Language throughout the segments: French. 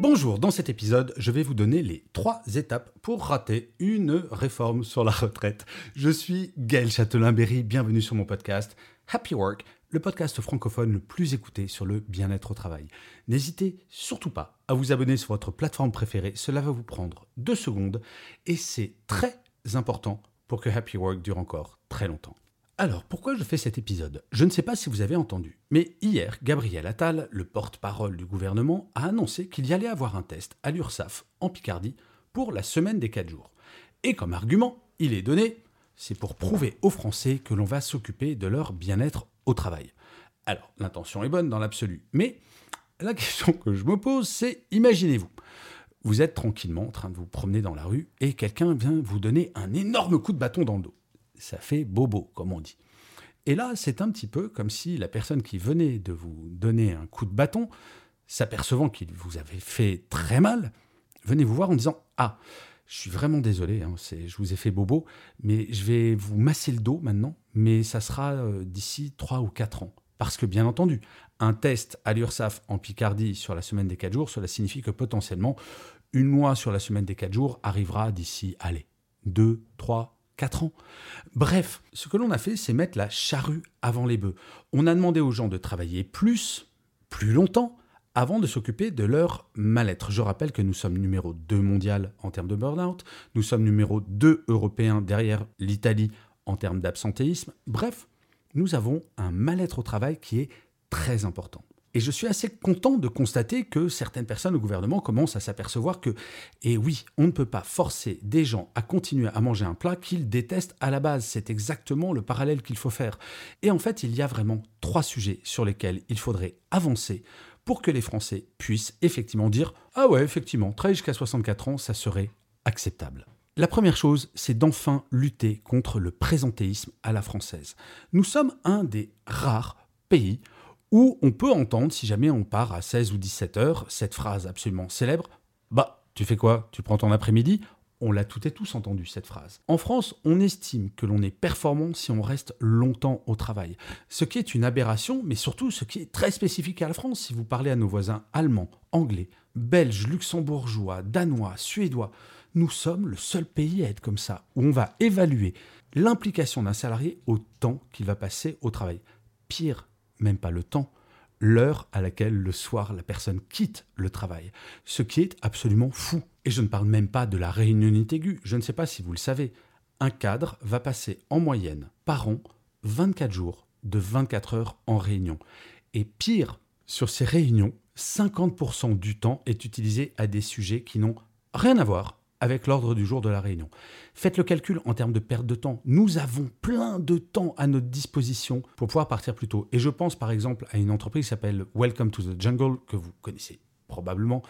Bonjour, dans cet épisode, je vais vous donner les trois étapes pour rater une réforme sur la retraite. Je suis Gaël Châtelain-Berry, bienvenue sur mon podcast Happy Work, le podcast francophone le plus écouté sur le bien-être au travail. N'hésitez surtout pas à vous abonner sur votre plateforme préférée, cela va vous prendre deux secondes et c'est très important pour que Happy Work dure encore très longtemps. Alors, pourquoi je fais cet épisode? Je ne sais pas si vous avez entendu, mais hier, Gabriel Attal, le porte-parole du gouvernement, a annoncé qu'il y allait avoir un test à l'URSSAF en Picardie pour la semaine des 4 jours. Et comme argument, il est donné, c'est pour prouver aux Français que l'on va s'occuper de leur bien-être au travail. Alors, l'intention est bonne dans l'absolu, mais la question que je me pose, c'est imaginez-vous, vous êtes tranquillement en train de vous promener dans la rue et quelqu'un vient vous donner un énorme coup de bâton dans le dos ça fait bobo, comme on dit. Et là, c'est un petit peu comme si la personne qui venait de vous donner un coup de bâton, s'apercevant qu'il vous avait fait très mal, venait vous voir en disant Ah, je suis vraiment désolé, hein, je vous ai fait bobo, mais je vais vous masser le dos maintenant, mais ça sera euh, d'ici 3 ou 4 ans. Parce que, bien entendu, un test à l'URSSAF en Picardie sur la semaine des 4 jours, cela signifie que potentiellement, une loi sur la semaine des 4 jours arrivera d'ici, allez, 2, 3, 4 ans. Bref, ce que l'on a fait, c'est mettre la charrue avant les bœufs. On a demandé aux gens de travailler plus, plus longtemps, avant de s'occuper de leur mal-être. Je rappelle que nous sommes numéro 2 mondial en termes de burn-out, nous sommes numéro 2 européen derrière l'Italie en termes d'absentéisme. Bref, nous avons un mal-être au travail qui est très important. Et je suis assez content de constater que certaines personnes au gouvernement commencent à s'apercevoir que, et oui, on ne peut pas forcer des gens à continuer à manger un plat qu'ils détestent à la base. C'est exactement le parallèle qu'il faut faire. Et en fait, il y a vraiment trois sujets sur lesquels il faudrait avancer pour que les Français puissent effectivement dire Ah ouais, effectivement, travailler jusqu'à 64 ans, ça serait acceptable. La première chose, c'est d'enfin lutter contre le présentéisme à la française. Nous sommes un des rares pays où on peut entendre, si jamais on part à 16 ou 17 heures, cette phrase absolument célèbre Bah, tu fais quoi? Tu prends ton après-midi? On l'a tout et tous entendu, cette phrase. En France, on estime que l'on est performant si on reste longtemps au travail. Ce qui est une aberration, mais surtout ce qui est très spécifique à la France. Si vous parlez à nos voisins allemands, anglais, belges, luxembourgeois, danois, suédois, nous sommes le seul pays à être comme ça, où on va évaluer l'implication d'un salarié au temps qu'il va passer au travail. Pire, même pas le temps, l'heure à laquelle le soir la personne quitte le travail. Ce qui est absolument fou. Et je ne parle même pas de la réunionnité aiguë. Je ne sais pas si vous le savez. Un cadre va passer en moyenne par an 24 jours de 24 heures en réunion. Et pire, sur ces réunions, 50% du temps est utilisé à des sujets qui n'ont rien à voir avec l'ordre du jour de la réunion. Faites le calcul en termes de perte de temps. Nous avons plein de temps à notre disposition pour pouvoir partir plus tôt. Et je pense par exemple à une entreprise qui s'appelle Welcome to the Jungle, que vous connaissez probablement.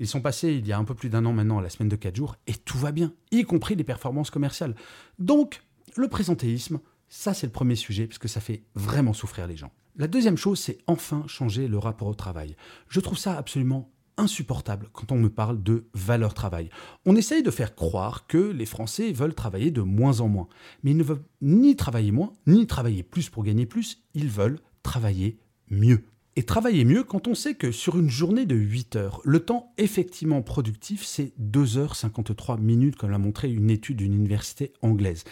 Ils sont passés il y a un peu plus d'un an maintenant à la semaine de 4 jours, et tout va bien, y compris les performances commerciales. Donc, le présentéisme, ça c'est le premier sujet, puisque ça fait vraiment souffrir les gens. La deuxième chose, c'est enfin changer le rapport au travail. Je trouve ça absolument insupportable quand on me parle de valeur travail. On essaye de faire croire que les Français veulent travailler de moins en moins. Mais ils ne veulent ni travailler moins, ni travailler plus pour gagner plus, ils veulent travailler mieux. Et travailler mieux quand on sait que sur une journée de 8 heures, le temps effectivement productif, c'est 2h53 minutes, comme l'a montré une étude d'une université anglaise.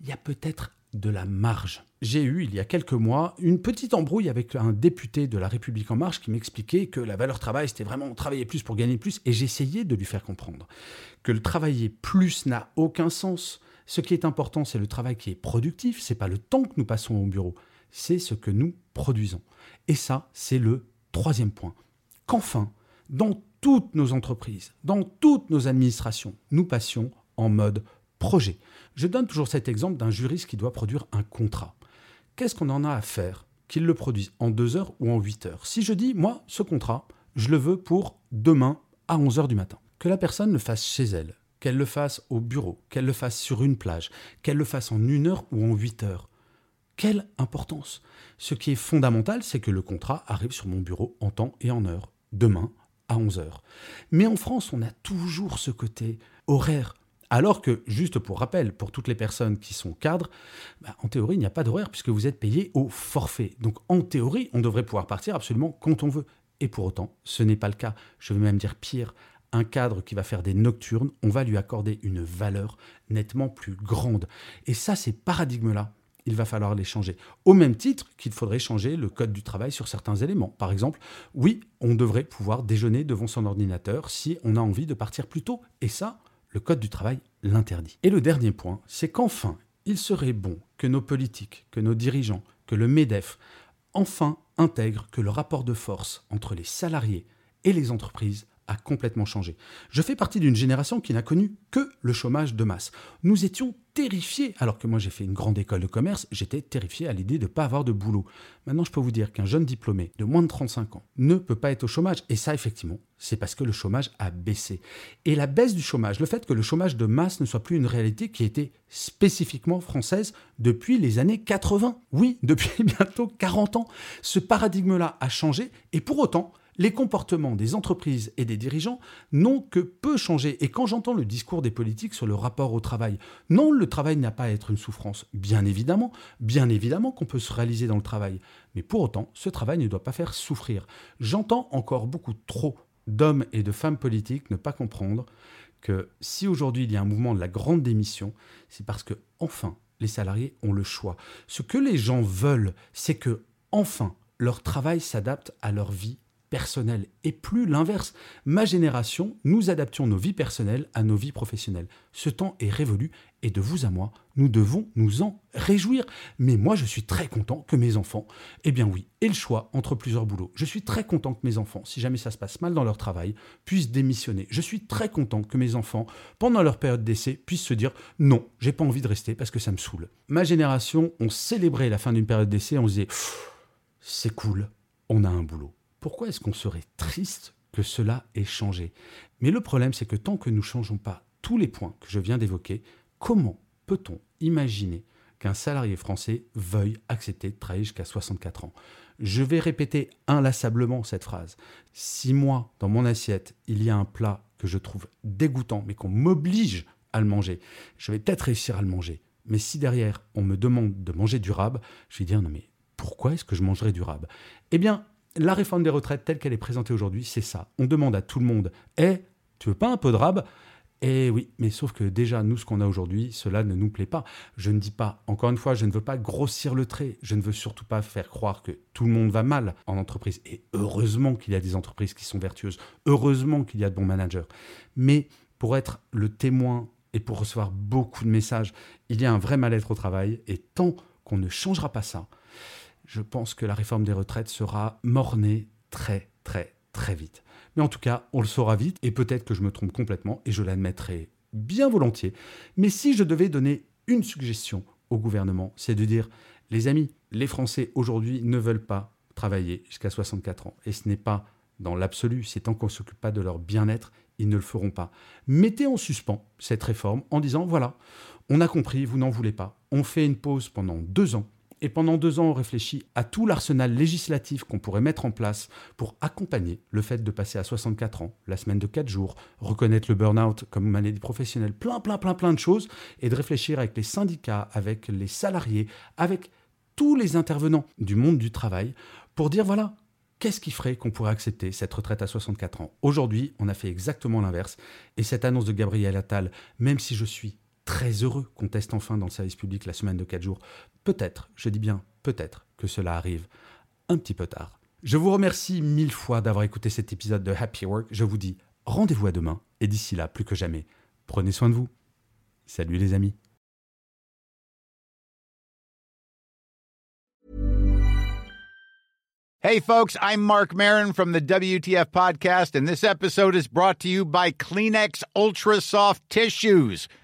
Il y a peut-être de la marge. J'ai eu, il y a quelques mois, une petite embrouille avec un député de La République En Marche qui m'expliquait que la valeur travail, c'était vraiment travailler plus pour gagner plus, et j'essayais de lui faire comprendre que le travailler plus n'a aucun sens. Ce qui est important, c'est le travail qui est productif, c'est pas le temps que nous passons au bureau, c'est ce que nous produisons. Et ça, c'est le troisième point. Qu'enfin, dans toutes nos entreprises, dans toutes nos administrations, nous passions en mode projet. Je donne toujours cet exemple d'un juriste qui doit produire un contrat. Qu'est-ce qu'on en a à faire qu'ils le produisent en 2 heures ou en 8 heures? Si je dis, moi, ce contrat, je le veux pour demain à 11 heures du matin, que la personne le fasse chez elle, qu'elle le fasse au bureau, qu'elle le fasse sur une plage, qu'elle le fasse en une heure ou en 8 heures. Quelle importance Ce qui est fondamental, c'est que le contrat arrive sur mon bureau en temps et en heure, demain à 11 heures. Mais en France, on a toujours ce côté horaire. Alors que, juste pour rappel, pour toutes les personnes qui sont cadres, bah, en théorie, il n'y a pas d'horaire puisque vous êtes payé au forfait. Donc en théorie, on devrait pouvoir partir absolument quand on veut. Et pour autant, ce n'est pas le cas. Je vais même dire pire. Un cadre qui va faire des nocturnes, on va lui accorder une valeur nettement plus grande. Et ça, ces paradigmes-là, il va falloir les changer. Au même titre qu'il faudrait changer le code du travail sur certains éléments. Par exemple, oui, on devrait pouvoir déjeuner devant son ordinateur si on a envie de partir plus tôt. Et ça, le Code du travail l'interdit. Et le dernier point, c'est qu'enfin, il serait bon que nos politiques, que nos dirigeants, que le MEDEF, enfin intègrent que le rapport de force entre les salariés et les entreprises complètement changé. Je fais partie d'une génération qui n'a connu que le chômage de masse. Nous étions terrifiés, alors que moi j'ai fait une grande école de commerce, j'étais terrifié à l'idée de ne pas avoir de boulot. Maintenant je peux vous dire qu'un jeune diplômé de moins de 35 ans ne peut pas être au chômage. Et ça effectivement, c'est parce que le chômage a baissé. Et la baisse du chômage, le fait que le chômage de masse ne soit plus une réalité qui était spécifiquement française depuis les années 80. Oui, depuis bientôt 40 ans. Ce paradigme-là a changé et pour autant, les comportements des entreprises et des dirigeants n'ont que peu changé. Et quand j'entends le discours des politiques sur le rapport au travail, non, le travail n'a pas à être une souffrance. Bien évidemment, bien évidemment qu'on peut se réaliser dans le travail. Mais pour autant, ce travail ne doit pas faire souffrir. J'entends encore beaucoup trop d'hommes et de femmes politiques ne pas comprendre que si aujourd'hui il y a un mouvement de la grande démission, c'est parce que enfin les salariés ont le choix. Ce que les gens veulent, c'est que enfin leur travail s'adapte à leur vie personnel et plus l'inverse. Ma génération, nous adaptions nos vies personnelles à nos vies professionnelles. Ce temps est révolu et de vous à moi, nous devons nous en réjouir. Mais moi, je suis très content que mes enfants, eh bien oui, aient le choix entre plusieurs boulots. Je suis très content que mes enfants, si jamais ça se passe mal dans leur travail, puissent démissionner. Je suis très content que mes enfants, pendant leur période d'essai, puissent se dire non, j'ai pas envie de rester parce que ça me saoule. Ma génération, on célébrait la fin d'une période d'essai, on se disait c'est cool, on a un boulot pourquoi est-ce qu'on serait triste que cela ait changé? Mais le problème, c'est que tant que nous ne changeons pas tous les points que je viens d'évoquer, comment peut-on imaginer qu'un salarié français veuille accepter de travailler jusqu'à 64 ans? Je vais répéter inlassablement cette phrase. Si moi, dans mon assiette, il y a un plat que je trouve dégoûtant, mais qu'on m'oblige à le manger, je vais peut-être réussir à le manger. Mais si derrière, on me demande de manger du rab, je vais dire non mais pourquoi est-ce que je mangerais du rab? Eh bien, la réforme des retraites telle qu'elle est présentée aujourd'hui, c'est ça. On demande à tout le monde Eh, tu veux pas un peu de rab? Eh oui, mais sauf que déjà, nous, ce qu'on a aujourd'hui, cela ne nous plaît pas. Je ne dis pas, encore une fois, je ne veux pas grossir le trait. Je ne veux surtout pas faire croire que tout le monde va mal en entreprise. Et heureusement qu'il y a des entreprises qui sont vertueuses. Heureusement qu'il y a de bons managers. Mais pour être le témoin et pour recevoir beaucoup de messages, il y a un vrai mal-être au travail. Et tant qu'on ne changera pas ça, je pense que la réforme des retraites sera mornée très, très, très vite. Mais en tout cas, on le saura vite, et peut-être que je me trompe complètement, et je l'admettrai bien volontiers. Mais si je devais donner une suggestion au gouvernement, c'est de dire, les amis, les Français aujourd'hui ne veulent pas travailler jusqu'à 64 ans. Et ce n'est pas dans l'absolu, c'est tant qu'on ne s'occupe pas de leur bien-être, ils ne le feront pas. Mettez en suspens cette réforme en disant, voilà, on a compris, vous n'en voulez pas. On fait une pause pendant deux ans et pendant deux ans, on réfléchit à tout l'arsenal législatif qu'on pourrait mettre en place pour accompagner le fait de passer à 64 ans, la semaine de 4 jours, reconnaître le burn-out comme maladie professionnelle, plein, plein, plein, plein de choses, et de réfléchir avec les syndicats, avec les salariés, avec tous les intervenants du monde du travail pour dire voilà, Qu'est-ce qui ferait qu'on pourrait accepter cette retraite à 64 ans? Aujourd'hui, on a fait exactement l'inverse. Et cette annonce de Gabriel Attal, même si je suis très heureux qu'on teste enfin dans le service public la semaine de 4 jours. Peut-être, je dis bien peut-être, que cela arrive un petit peu tard. Je vous remercie mille fois d'avoir écouté cet épisode de Happy Work. Je vous dis rendez-vous à demain et d'ici là, plus que jamais, prenez soin de vous. Salut les amis. Hey folks, I'm Mark Marin from the WTF podcast and this episode is brought to you by Kleenex Ultra Soft Tissues